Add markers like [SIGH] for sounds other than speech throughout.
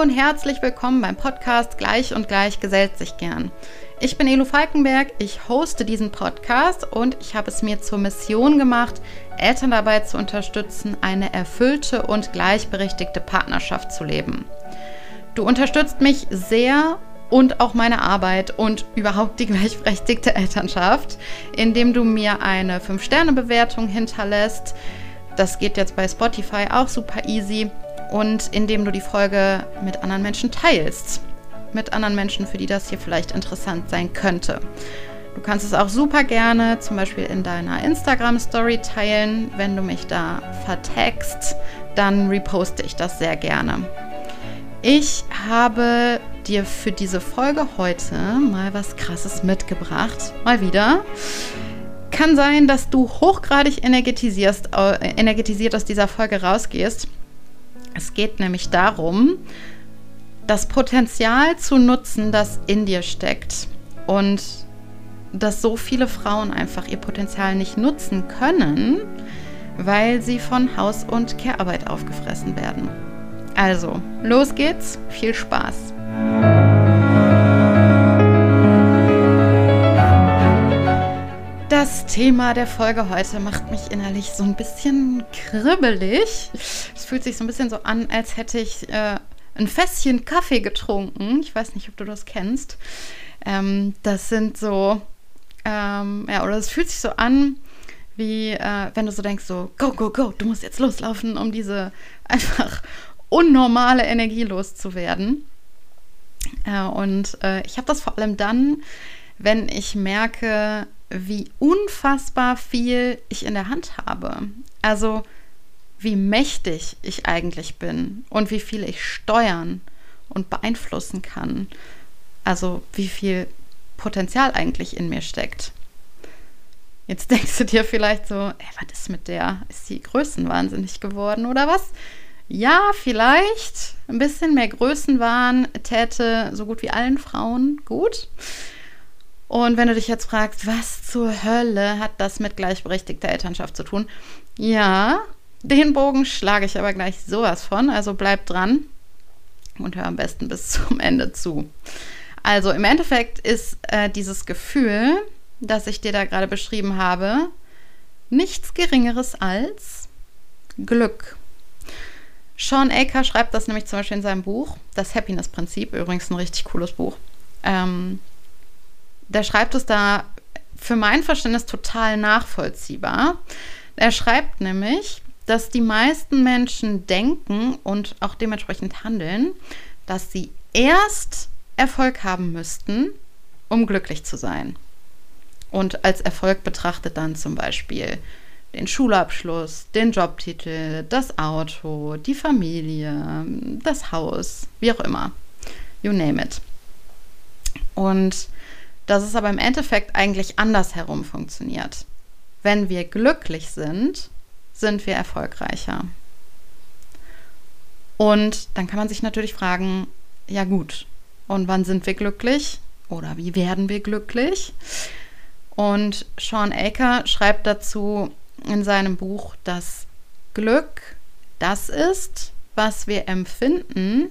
Und herzlich willkommen beim Podcast Gleich und Gleich gesellt sich gern. Ich bin Elo Falkenberg, ich hoste diesen Podcast und ich habe es mir zur Mission gemacht, Eltern dabei zu unterstützen, eine erfüllte und gleichberechtigte Partnerschaft zu leben. Du unterstützt mich sehr und auch meine Arbeit und überhaupt die gleichberechtigte Elternschaft, indem du mir eine 5-Sterne-Bewertung hinterlässt. Das geht jetzt bei Spotify auch super easy und indem du die Folge mit anderen Menschen teilst. Mit anderen Menschen, für die das hier vielleicht interessant sein könnte. Du kannst es auch super gerne zum Beispiel in deiner Instagram-Story teilen. Wenn du mich da vertext, dann reposte ich das sehr gerne. Ich habe dir für diese Folge heute mal was Krasses mitgebracht. Mal wieder. Kann sein, dass du hochgradig energetisierst, äh, energetisiert aus dieser Folge rausgehst. Es geht nämlich darum, das Potenzial zu nutzen, das in dir steckt. Und dass so viele Frauen einfach ihr Potenzial nicht nutzen können, weil sie von Haus- und Care-Arbeit aufgefressen werden. Also, los geht's, viel Spaß! Das Thema der Folge heute macht mich innerlich so ein bisschen kribbelig. Es fühlt sich so ein bisschen so an, als hätte ich äh, ein Fässchen Kaffee getrunken. Ich weiß nicht, ob du das kennst. Ähm, das sind so, ähm, ja, oder es fühlt sich so an, wie äh, wenn du so denkst, so, go, go, go, du musst jetzt loslaufen, um diese [LAUGHS] einfach unnormale Energie loszuwerden. Äh, und äh, ich habe das vor allem dann, wenn ich merke, wie unfassbar viel ich in der Hand habe. Also wie mächtig ich eigentlich bin und wie viel ich steuern und beeinflussen kann. Also wie viel Potenzial eigentlich in mir steckt. Jetzt [LAUGHS] denkst du dir vielleicht so, ey, was ist mit der? Ist sie größenwahnsinnig geworden oder was? Ja, vielleicht. Ein bisschen mehr Größenwahn täte so gut wie allen Frauen gut. Und wenn du dich jetzt fragst, was zur Hölle hat das mit gleichberechtigter Elternschaft zu tun? Ja, den Bogen schlage ich aber gleich sowas von, also bleib dran und hör am besten bis zum Ende zu. Also im Endeffekt ist äh, dieses Gefühl, das ich dir da gerade beschrieben habe, nichts Geringeres als Glück. Sean Aker schreibt das nämlich zum Beispiel in seinem Buch, Das Happiness-Prinzip, übrigens ein richtig cooles Buch. Ähm, der schreibt es da für mein Verständnis total nachvollziehbar. Er schreibt nämlich, dass die meisten Menschen denken und auch dementsprechend handeln, dass sie erst Erfolg haben müssten, um glücklich zu sein. Und als Erfolg betrachtet dann zum Beispiel den Schulabschluss, den Jobtitel, das Auto, die Familie, das Haus, wie auch immer. You name it. Und dass es aber im Endeffekt eigentlich andersherum funktioniert. Wenn wir glücklich sind, sind wir erfolgreicher. Und dann kann man sich natürlich fragen, ja gut, und wann sind wir glücklich? Oder wie werden wir glücklich? Und Sean Aker schreibt dazu in seinem Buch, dass Glück das ist, was wir empfinden,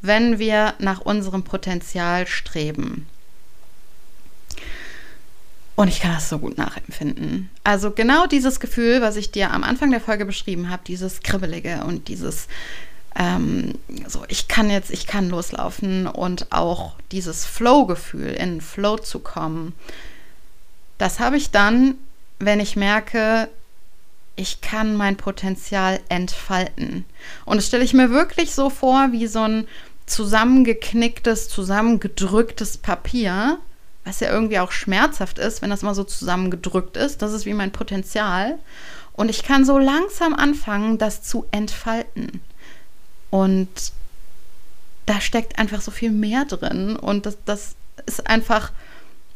wenn wir nach unserem Potenzial streben. Und ich kann das so gut nachempfinden. Also genau dieses Gefühl, was ich dir am Anfang der Folge beschrieben habe, dieses Kribbelige und dieses ähm, so, ich kann jetzt, ich kann loslaufen und auch dieses Flow-Gefühl, in Flow zu kommen, das habe ich dann, wenn ich merke, ich kann mein Potenzial entfalten. Und das stelle ich mir wirklich so vor, wie so ein zusammengeknicktes, zusammengedrücktes Papier, was ja irgendwie auch schmerzhaft ist, wenn das mal so zusammengedrückt ist. Das ist wie mein Potenzial. Und ich kann so langsam anfangen, das zu entfalten. Und da steckt einfach so viel mehr drin. Und das, das ist einfach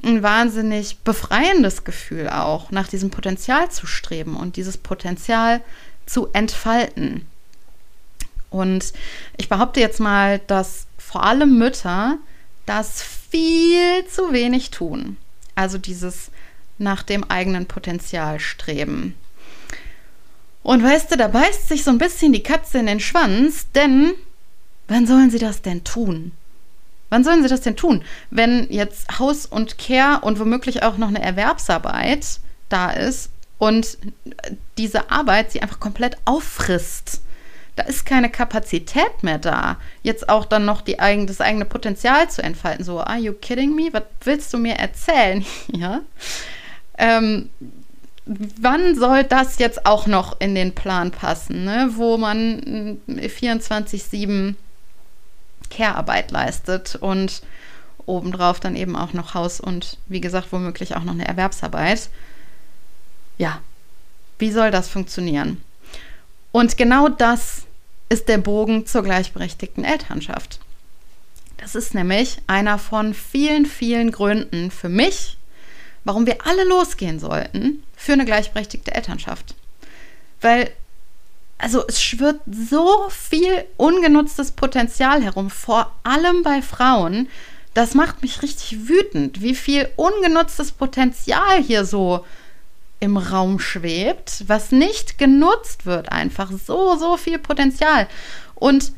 ein wahnsinnig befreiendes Gefühl auch, nach diesem Potenzial zu streben und dieses Potenzial zu entfalten. Und ich behaupte jetzt mal, dass vor allem Mütter das viel zu wenig tun. Also dieses nach dem eigenen Potenzial streben. Und weißt du, da beißt sich so ein bisschen die Katze in den Schwanz, denn wann sollen sie das denn tun? Wann sollen sie das denn tun? Wenn jetzt Haus und Care und womöglich auch noch eine Erwerbsarbeit da ist und diese Arbeit sie einfach komplett auffrisst. Da ist keine Kapazität mehr da, jetzt auch dann noch die eigen, das eigene Potenzial zu entfalten. So, are you kidding me? Was willst du mir erzählen? [LAUGHS] ja. Ähm, wann soll das jetzt auch noch in den Plan passen, ne? wo man 24-7 Care-Arbeit leistet und obendrauf dann eben auch noch Haus und wie gesagt womöglich auch noch eine Erwerbsarbeit. Ja, wie soll das funktionieren? Und genau das ist der Bogen zur gleichberechtigten Elternschaft. Das ist nämlich einer von vielen, vielen Gründen für mich, warum wir alle losgehen sollten für eine gleichberechtigte Elternschaft. Weil, also es schwirrt so viel ungenutztes Potenzial herum, vor allem bei Frauen. Das macht mich richtig wütend, wie viel ungenutztes Potenzial hier so im Raum schwebt, was nicht genutzt wird, einfach so, so viel Potenzial. Und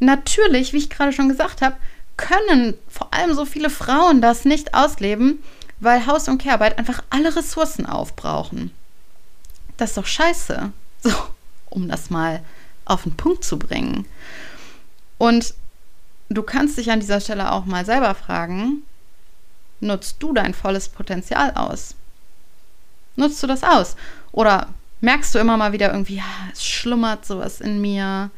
natürlich, wie ich gerade schon gesagt habe, können vor allem so viele Frauen das nicht ausleben, weil Haus- und Kehrarbeit einfach alle Ressourcen aufbrauchen. Das ist doch scheiße. So, um das mal auf den Punkt zu bringen. Und du kannst dich an dieser Stelle auch mal selber fragen, nutzt du dein volles Potenzial aus? Nutzt du das aus? Oder merkst du immer mal wieder irgendwie, ja, es schlummert sowas in mir,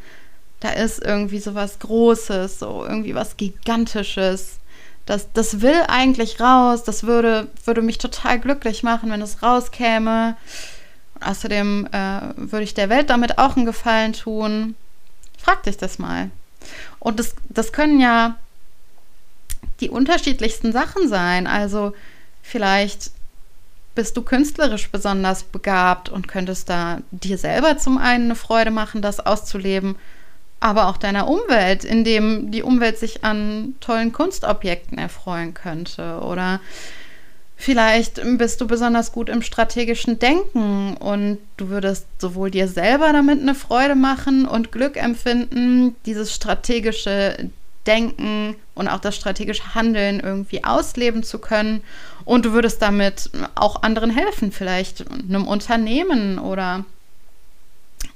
da ist irgendwie sowas Großes, so irgendwie was Gigantisches das, das will eigentlich raus, das würde, würde mich total glücklich machen, wenn es rauskäme. Und außerdem äh, würde ich der Welt damit auch einen Gefallen tun. Frag dich das mal. Und das, das können ja die unterschiedlichsten Sachen sein. Also vielleicht bist du künstlerisch besonders begabt und könntest da dir selber zum einen eine Freude machen, das auszuleben aber auch deiner Umwelt, indem die Umwelt sich an tollen Kunstobjekten erfreuen könnte. Oder vielleicht bist du besonders gut im strategischen Denken und du würdest sowohl dir selber damit eine Freude machen und Glück empfinden, dieses strategische Denken und auch das strategische Handeln irgendwie ausleben zu können. Und du würdest damit auch anderen helfen, vielleicht einem Unternehmen oder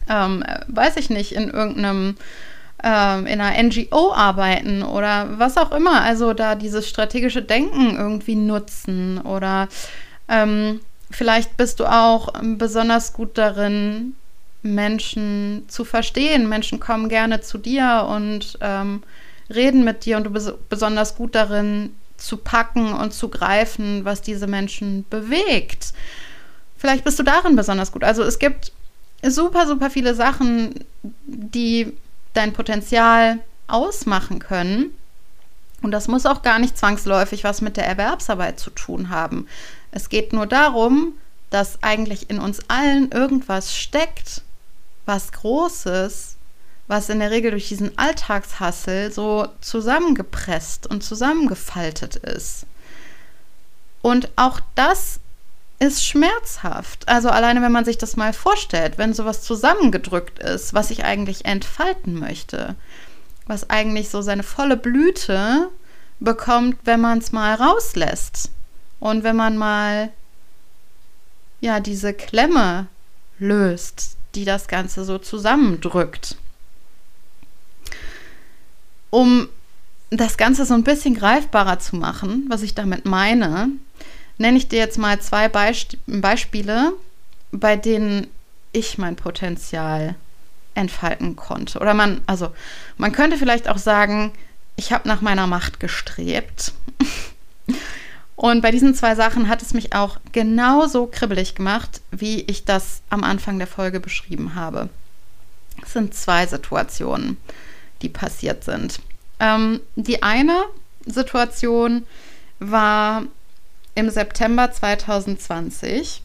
ähm, weiß ich nicht, in irgendeinem, ähm, in einer NGO arbeiten oder was auch immer. Also da dieses strategische Denken irgendwie nutzen oder ähm, vielleicht bist du auch besonders gut darin, Menschen zu verstehen. Menschen kommen gerne zu dir und ähm, reden mit dir und du bist besonders gut darin, zu packen und zu greifen, was diese Menschen bewegt. Vielleicht bist du darin besonders gut. Also es gibt super, super viele Sachen, die dein Potenzial ausmachen können. Und das muss auch gar nicht zwangsläufig was mit der Erwerbsarbeit zu tun haben. Es geht nur darum, dass eigentlich in uns allen irgendwas steckt, was Großes, was in der Regel durch diesen Alltagshassel so zusammengepresst und zusammengefaltet ist. Und auch das ist schmerzhaft. Also alleine, wenn man sich das mal vorstellt, wenn sowas zusammengedrückt ist, was ich eigentlich entfalten möchte, was eigentlich so seine volle Blüte bekommt, wenn man es mal rauslässt und wenn man mal ja diese Klemme löst, die das Ganze so zusammendrückt. Um das Ganze so ein bisschen greifbarer zu machen, was ich damit meine, nenne ich dir jetzt mal zwei Beisp Beispiele, bei denen ich mein Potenzial entfalten konnte. Oder man, also man könnte vielleicht auch sagen, ich habe nach meiner Macht gestrebt. [LAUGHS] Und bei diesen zwei Sachen hat es mich auch genauso kribbelig gemacht, wie ich das am Anfang der Folge beschrieben habe. Es sind zwei Situationen, die passiert sind. Ähm, die eine Situation war im September 2020.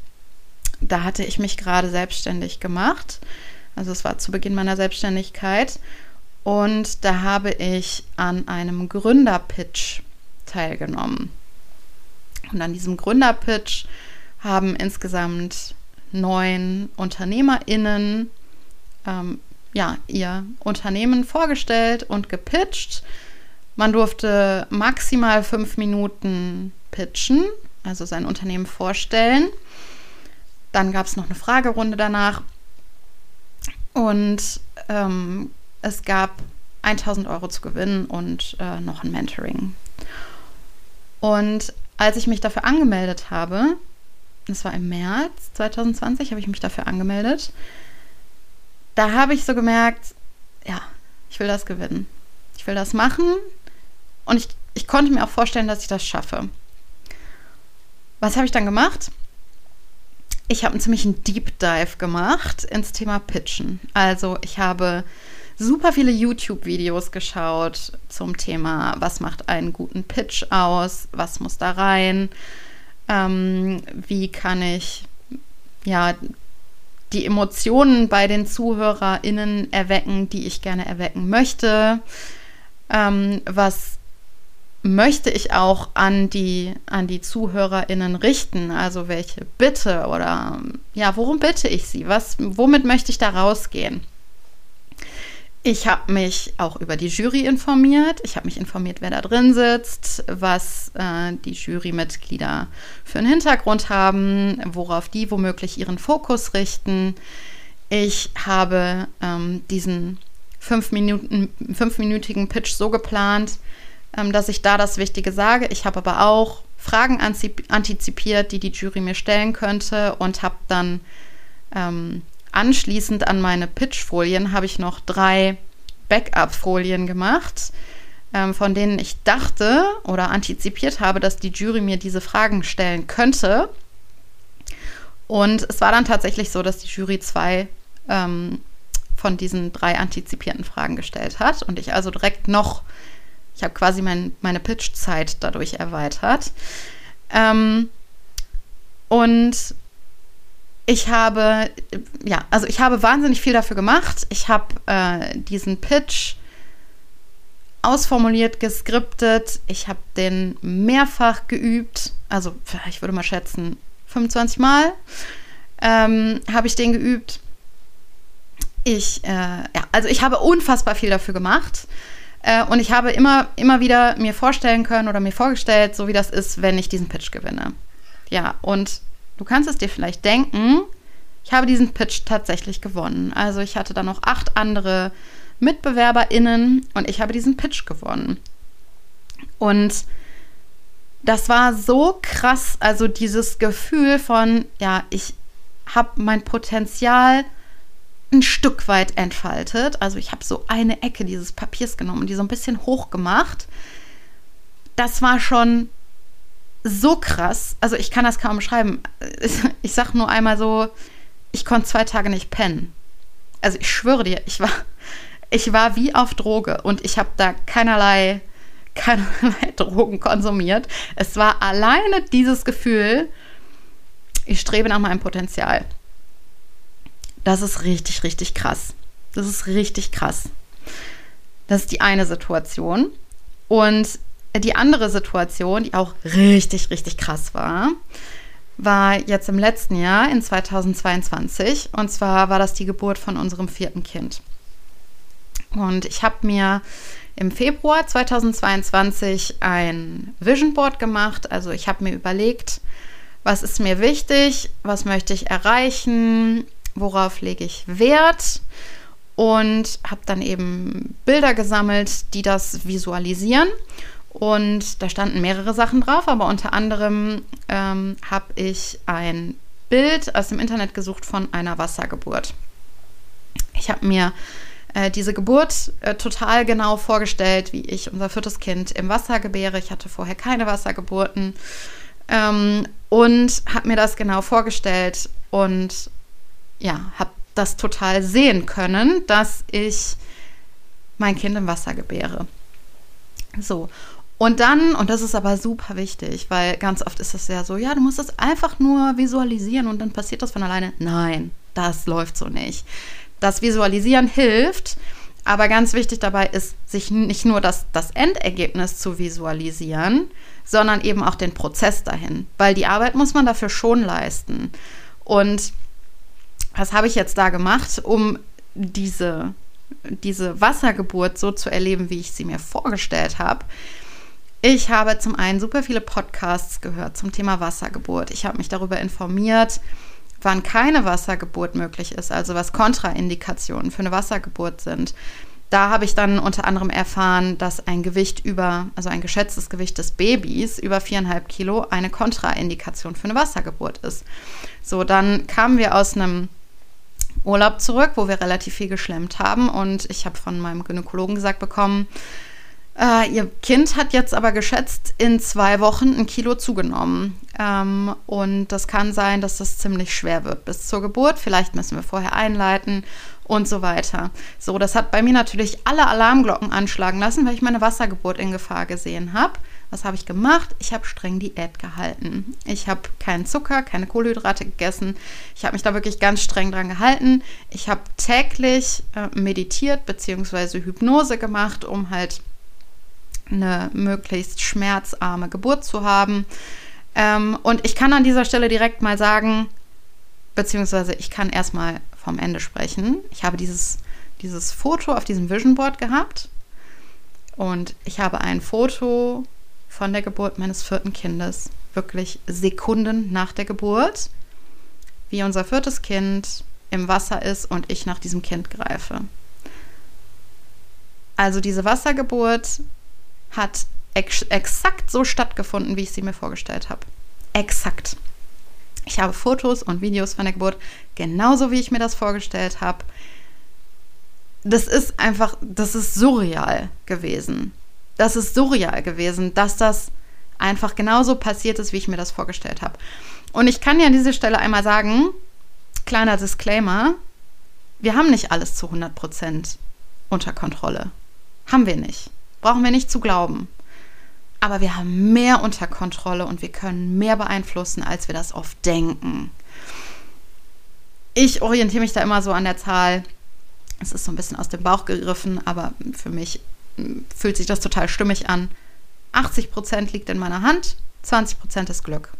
Da hatte ich mich gerade selbstständig gemacht. Also es war zu Beginn meiner Selbstständigkeit. Und da habe ich an einem Gründerpitch teilgenommen. Und an diesem Gründerpitch haben insgesamt neun UnternehmerInnen ähm, ja, ihr Unternehmen vorgestellt und gepitcht. Man durfte maximal fünf Minuten pitchen, also sein Unternehmen vorstellen. Dann gab es noch eine Fragerunde danach. Und ähm, es gab 1000 Euro zu gewinnen und äh, noch ein Mentoring. Und als ich mich dafür angemeldet habe, das war im März 2020, habe ich mich dafür angemeldet, da habe ich so gemerkt, ja, ich will das gewinnen. Ich will das machen und ich, ich konnte mir auch vorstellen, dass ich das schaffe. Was habe ich dann gemacht? Ich habe einen ziemlichen Deep Dive gemacht ins Thema Pitchen. Also ich habe super viele YouTube-Videos geschaut zum Thema, was macht einen guten Pitch aus, was muss da rein, ähm, wie kann ich ja die Emotionen bei den ZuhörerInnen erwecken, die ich gerne erwecken möchte. Ähm, was möchte ich auch an die, an die ZuhörerInnen richten? Also welche Bitte oder ja, worum bitte ich sie? Was, womit möchte ich da rausgehen? Ich habe mich auch über die Jury informiert. Ich habe mich informiert, wer da drin sitzt, was äh, die Jurymitglieder für einen Hintergrund haben, worauf die womöglich ihren Fokus richten. Ich habe ähm, diesen fünf Minuten, fünfminütigen Pitch so geplant, ähm, dass ich da das Wichtige sage. Ich habe aber auch Fragen antizipiert, die die Jury mir stellen könnte und habe dann ähm, anschließend an meine Pitchfolien habe ich noch drei Backup-Folien gemacht, ähm, von denen ich dachte oder antizipiert habe, dass die Jury mir diese Fragen stellen könnte. Und es war dann tatsächlich so, dass die Jury zwei ähm, von diesen drei antizipierten Fragen gestellt hat und ich also direkt noch, ich habe quasi mein, meine Pitch-Zeit dadurch erweitert. Ähm, und ich habe, ja, also ich habe wahnsinnig viel dafür gemacht. Ich habe äh, diesen Pitch ausformuliert, geskriptet. Ich habe den mehrfach geübt. Also ich würde mal schätzen, 25 Mal ähm, habe ich den geübt. Ich, äh, ja, also ich habe unfassbar viel dafür gemacht. Äh, und ich habe immer, immer wieder mir vorstellen können oder mir vorgestellt, so wie das ist, wenn ich diesen Pitch gewinne. Ja, und Du kannst es dir vielleicht denken, ich habe diesen Pitch tatsächlich gewonnen. Also ich hatte dann noch acht andere MitbewerberInnen und ich habe diesen Pitch gewonnen. Und das war so krass, also dieses Gefühl von, ja, ich habe mein Potenzial ein Stück weit entfaltet. Also ich habe so eine Ecke dieses Papiers genommen und die so ein bisschen hoch gemacht. Das war schon so krass. Also ich kann das kaum beschreiben. [LAUGHS] Ich sag nur einmal so, ich konnte zwei Tage nicht pennen. Also ich schwöre dir, ich war, ich war wie auf Droge und ich habe da keinerlei, [LAUGHS] keinerlei Drogen konsumiert. Es war alleine dieses Gefühl, ich strebe nach meinem Potenzial. Das ist richtig, richtig krass. Das ist richtig krass. Das ist die eine Situation. Und die andere Situation, die auch richtig, richtig krass war, war jetzt im letzten Jahr, in 2022. Und zwar war das die Geburt von unserem vierten Kind. Und ich habe mir im Februar 2022 ein Vision Board gemacht. Also ich habe mir überlegt, was ist mir wichtig, was möchte ich erreichen, worauf lege ich Wert und habe dann eben Bilder gesammelt, die das visualisieren und da standen mehrere Sachen drauf, aber unter anderem ähm, habe ich ein Bild aus dem Internet gesucht von einer Wassergeburt. Ich habe mir äh, diese Geburt äh, total genau vorgestellt, wie ich unser viertes Kind im Wasser gebäre. Ich hatte vorher keine Wassergeburten ähm, und habe mir das genau vorgestellt und ja, habe das total sehen können, dass ich mein Kind im Wasser gebäre. So, und dann, und das ist aber super wichtig, weil ganz oft ist es ja so, ja, du musst das einfach nur visualisieren und dann passiert das von alleine. Nein, das läuft so nicht. Das Visualisieren hilft, aber ganz wichtig dabei ist, sich nicht nur das, das Endergebnis zu visualisieren, sondern eben auch den Prozess dahin, weil die Arbeit muss man dafür schon leisten. Und was habe ich jetzt da gemacht, um diese diese Wassergeburt so zu erleben, wie ich sie mir vorgestellt habe. Ich habe zum einen super viele Podcasts gehört zum Thema Wassergeburt. Ich habe mich darüber informiert, wann keine Wassergeburt möglich ist, also was Kontraindikationen für eine Wassergeburt sind. Da habe ich dann unter anderem erfahren, dass ein Gewicht über, also ein geschätztes Gewicht des Babys über viereinhalb Kilo eine Kontraindikation für eine Wassergeburt ist. So, dann kamen wir aus einem Urlaub zurück, wo wir relativ viel geschlemmt haben und ich habe von meinem Gynäkologen gesagt bekommen, äh, ihr Kind hat jetzt aber geschätzt in zwei Wochen ein Kilo zugenommen. Ähm, und das kann sein, dass das ziemlich schwer wird bis zur Geburt. Vielleicht müssen wir vorher einleiten und so weiter. So, das hat bei mir natürlich alle Alarmglocken anschlagen lassen, weil ich meine Wassergeburt in Gefahr gesehen habe. Was habe ich gemacht? Ich habe streng Diät gehalten. Ich habe keinen Zucker, keine Kohlenhydrate gegessen. Ich habe mich da wirklich ganz streng dran gehalten. Ich habe täglich äh, meditiert bzw. Hypnose gemacht, um halt eine möglichst schmerzarme Geburt zu haben. Ähm, und ich kann an dieser Stelle direkt mal sagen, beziehungsweise ich kann erstmal vom Ende sprechen. Ich habe dieses, dieses Foto auf diesem Vision Board gehabt und ich habe ein Foto von der Geburt meines vierten Kindes, wirklich Sekunden nach der Geburt, wie unser viertes Kind im Wasser ist und ich nach diesem Kind greife. Also diese Wassergeburt hat ex exakt so stattgefunden, wie ich sie mir vorgestellt habe. Exakt. Ich habe Fotos und Videos von der Geburt, genauso wie ich mir das vorgestellt habe. Das ist einfach, das ist surreal gewesen. Das ist surreal gewesen, dass das einfach genauso passiert ist, wie ich mir das vorgestellt habe. Und ich kann ja an dieser Stelle einmal sagen, kleiner Disclaimer, wir haben nicht alles zu 100% unter Kontrolle. Haben wir nicht. Brauchen wir nicht zu glauben. Aber wir haben mehr unter Kontrolle und wir können mehr beeinflussen, als wir das oft denken. Ich orientiere mich da immer so an der Zahl. Es ist so ein bisschen aus dem Bauch gegriffen, aber für mich hm, fühlt sich das total stimmig an. 80 Prozent liegt in meiner Hand, 20 Prozent ist Glück.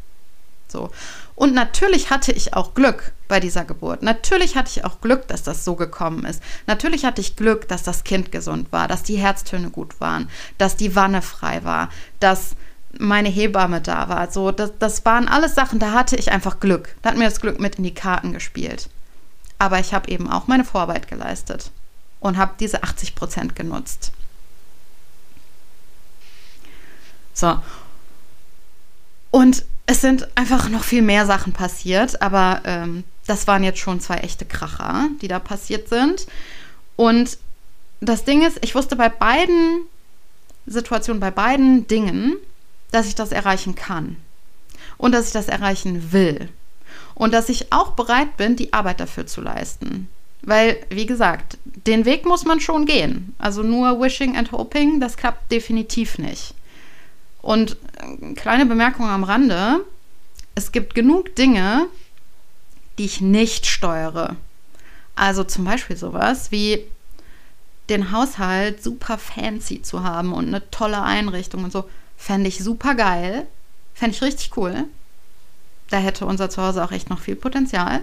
So. Und natürlich hatte ich auch Glück bei dieser Geburt. Natürlich hatte ich auch Glück, dass das so gekommen ist. Natürlich hatte ich Glück, dass das Kind gesund war, dass die Herztöne gut waren, dass die Wanne frei war, dass meine Hebamme da war. So, das, das waren alles Sachen, da hatte ich einfach Glück. Da hat mir das Glück mit in die Karten gespielt. Aber ich habe eben auch meine Vorarbeit geleistet und habe diese 80 Prozent genutzt. So. Und es sind einfach noch viel mehr Sachen passiert, aber ähm, das waren jetzt schon zwei echte Kracher, die da passiert sind. Und das Ding ist, ich wusste bei beiden Situationen, bei beiden Dingen, dass ich das erreichen kann. Und dass ich das erreichen will. Und dass ich auch bereit bin, die Arbeit dafür zu leisten. Weil, wie gesagt, den Weg muss man schon gehen. Also nur wishing and hoping, das klappt definitiv nicht. Und äh, kleine Bemerkung am Rande, es gibt genug Dinge, die ich nicht steuere. Also zum Beispiel sowas wie den Haushalt super fancy zu haben und eine tolle Einrichtung und so, fände ich super geil. Fände ich richtig cool. Da hätte unser Zuhause auch echt noch viel Potenzial.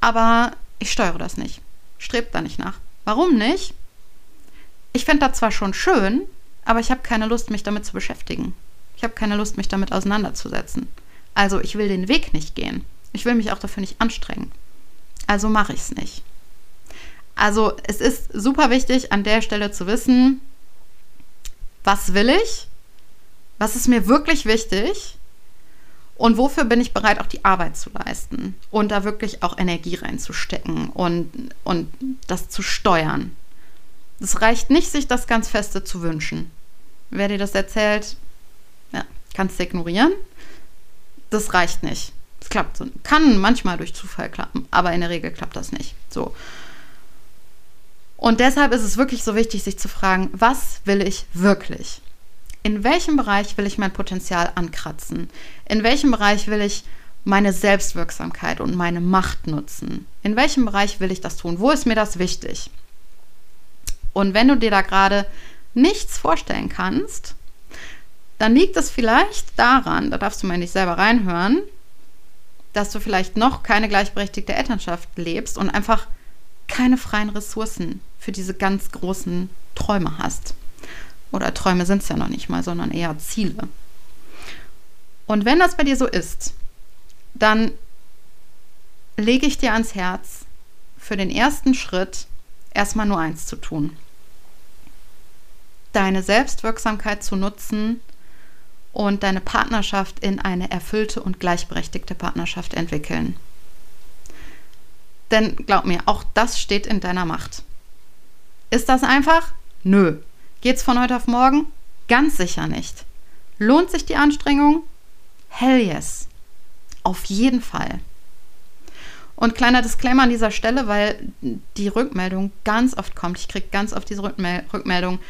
Aber ich steuere das nicht. Strebt da nicht nach. Warum nicht? Ich fände das zwar schon schön, aber ich habe keine Lust, mich damit zu beschäftigen. Ich habe keine Lust, mich damit auseinanderzusetzen. Also ich will den Weg nicht gehen. Ich will mich auch dafür nicht anstrengen. Also mache ich es nicht. Also es ist super wichtig, an der Stelle zu wissen, was will ich, was ist mir wirklich wichtig und wofür bin ich bereit, auch die Arbeit zu leisten und da wirklich auch Energie reinzustecken und, und das zu steuern. Es reicht nicht, sich das ganz feste zu wünschen. Wer dir das erzählt, ja, kannst du ignorieren. Das reicht nicht. Es klappt. Kann manchmal durch Zufall klappen, aber in der Regel klappt das nicht. So. Und deshalb ist es wirklich so wichtig, sich zu fragen, was will ich wirklich? In welchem Bereich will ich mein Potenzial ankratzen? In welchem Bereich will ich meine Selbstwirksamkeit und meine Macht nutzen? In welchem Bereich will ich das tun? Wo ist mir das wichtig? Und wenn du dir da gerade nichts vorstellen kannst, dann liegt es vielleicht daran, da darfst du mal nicht selber reinhören, dass du vielleicht noch keine gleichberechtigte Elternschaft lebst und einfach keine freien Ressourcen für diese ganz großen Träume hast. Oder Träume sind es ja noch nicht mal, sondern eher Ziele. Und wenn das bei dir so ist, dann lege ich dir ans Herz, für den ersten Schritt erstmal nur eins zu tun. Deine Selbstwirksamkeit zu nutzen und deine Partnerschaft in eine erfüllte und gleichberechtigte Partnerschaft entwickeln. Denn glaub mir, auch das steht in deiner Macht. Ist das einfach? Nö. Geht's von heute auf morgen? Ganz sicher nicht. Lohnt sich die Anstrengung? Hell yes. Auf jeden Fall. Und kleiner Disclaimer an dieser Stelle, weil die Rückmeldung ganz oft kommt. Ich kriege ganz oft diese Rückmeldung.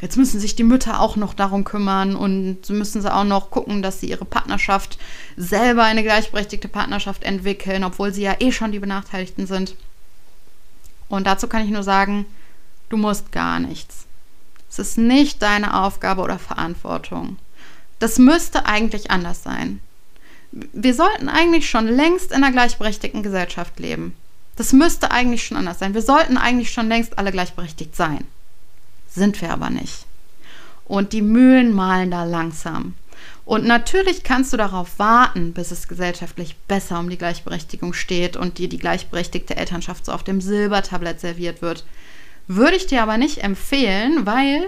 Jetzt müssen sich die Mütter auch noch darum kümmern und müssen sie auch noch gucken, dass sie ihre Partnerschaft selber eine gleichberechtigte Partnerschaft entwickeln, obwohl sie ja eh schon die Benachteiligten sind. Und dazu kann ich nur sagen, du musst gar nichts. Es ist nicht deine Aufgabe oder Verantwortung. Das müsste eigentlich anders sein. Wir sollten eigentlich schon längst in einer gleichberechtigten Gesellschaft leben. Das müsste eigentlich schon anders sein. Wir sollten eigentlich schon längst alle gleichberechtigt sein. Sind wir aber nicht. Und die Mühlen malen da langsam. Und natürlich kannst du darauf warten, bis es gesellschaftlich besser um die Gleichberechtigung steht und dir die gleichberechtigte Elternschaft so auf dem Silbertablett serviert wird. Würde ich dir aber nicht empfehlen, weil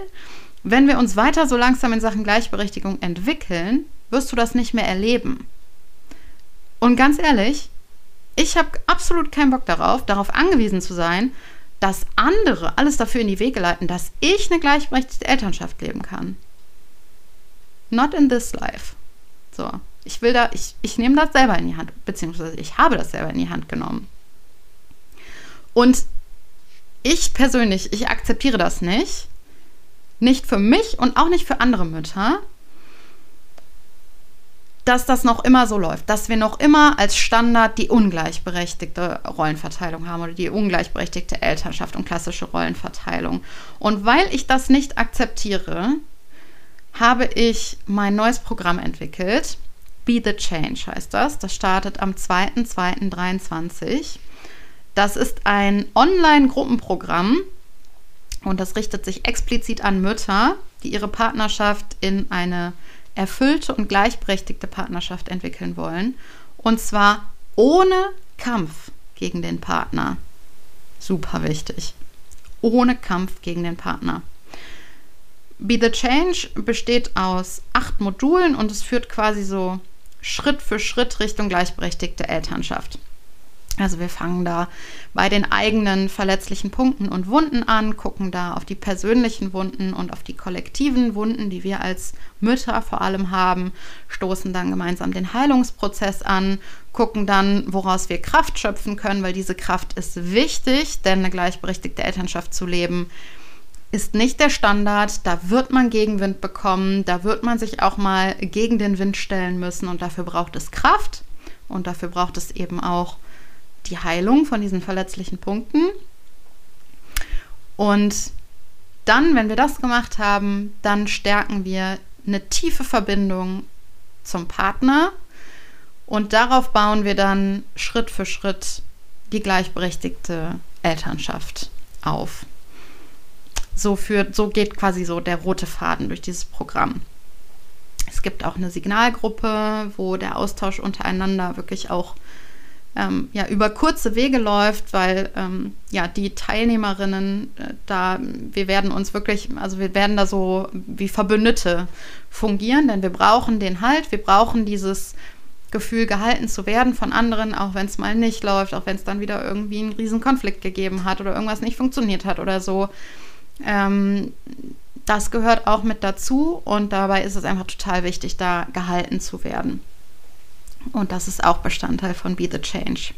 wenn wir uns weiter so langsam in Sachen Gleichberechtigung entwickeln, wirst du das nicht mehr erleben. Und ganz ehrlich, ich habe absolut keinen Bock darauf, darauf angewiesen zu sein, dass andere alles dafür in die Wege leiten, dass ich eine gleichberechtigte Elternschaft leben kann. Not in this life. So, ich will da, ich, ich nehme das selber in die Hand, beziehungsweise ich habe das selber in die Hand genommen. Und ich persönlich, ich akzeptiere das nicht. Nicht für mich und auch nicht für andere Mütter, dass das noch immer so läuft, dass wir noch immer als Standard die ungleichberechtigte Rollenverteilung haben oder die ungleichberechtigte Elternschaft und klassische Rollenverteilung. Und weil ich das nicht akzeptiere, habe ich mein neues Programm entwickelt. Be the Change heißt das. Das startet am 2.2.23. Das ist ein Online-Gruppenprogramm und das richtet sich explizit an Mütter, die ihre Partnerschaft in eine erfüllte und gleichberechtigte Partnerschaft entwickeln wollen. Und zwar ohne Kampf gegen den Partner. Super wichtig. Ohne Kampf gegen den Partner. Be the Change besteht aus acht Modulen und es führt quasi so Schritt für Schritt Richtung gleichberechtigte Elternschaft. Also wir fangen da bei den eigenen verletzlichen Punkten und Wunden an, gucken da auf die persönlichen Wunden und auf die kollektiven Wunden, die wir als Mütter vor allem haben, stoßen dann gemeinsam den Heilungsprozess an, gucken dann, woraus wir Kraft schöpfen können, weil diese Kraft ist wichtig, denn eine gleichberechtigte Elternschaft zu leben ist nicht der Standard, da wird man Gegenwind bekommen, da wird man sich auch mal gegen den Wind stellen müssen und dafür braucht es Kraft und dafür braucht es eben auch die Heilung von diesen verletzlichen Punkten. Und dann, wenn wir das gemacht haben, dann stärken wir eine tiefe Verbindung zum Partner und darauf bauen wir dann Schritt für Schritt die gleichberechtigte Elternschaft auf. So, führt, so geht quasi so der rote Faden durch dieses Programm. Es gibt auch eine Signalgruppe, wo der Austausch untereinander wirklich auch ähm, ja, über kurze Wege läuft, weil ähm, ja die Teilnehmerinnen äh, da, wir werden uns wirklich, also wir werden da so wie Verbündete fungieren, denn wir brauchen den Halt, wir brauchen dieses Gefühl, gehalten zu werden von anderen, auch wenn es mal nicht läuft, auch wenn es dann wieder irgendwie einen riesen Konflikt gegeben hat oder irgendwas nicht funktioniert hat oder so. Ähm, das gehört auch mit dazu und dabei ist es einfach total wichtig, da gehalten zu werden. Und das ist auch Bestandteil von Be the Change.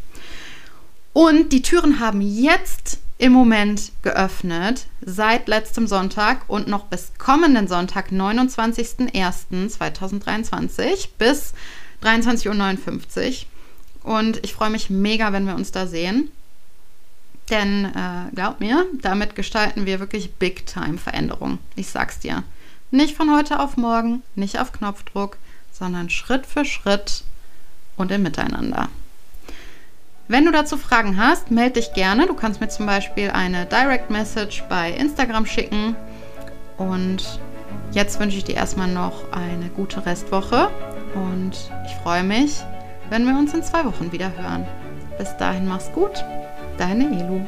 Und die Türen haben jetzt im Moment geöffnet, seit letztem Sonntag und noch bis kommenden Sonntag, 29.01.2023 bis 23.59 Uhr. Und ich freue mich mega, wenn wir uns da sehen. Denn äh, glaub mir, damit gestalten wir wirklich Big-Time-Veränderungen. Ich sag's dir. Nicht von heute auf morgen, nicht auf Knopfdruck, sondern Schritt für Schritt und im Miteinander. Wenn du dazu Fragen hast, melde dich gerne. Du kannst mir zum Beispiel eine Direct Message bei Instagram schicken. Und jetzt wünsche ich dir erstmal noch eine gute Restwoche und ich freue mich, wenn wir uns in zwei Wochen wieder hören. Bis dahin mach's gut, deine Elu.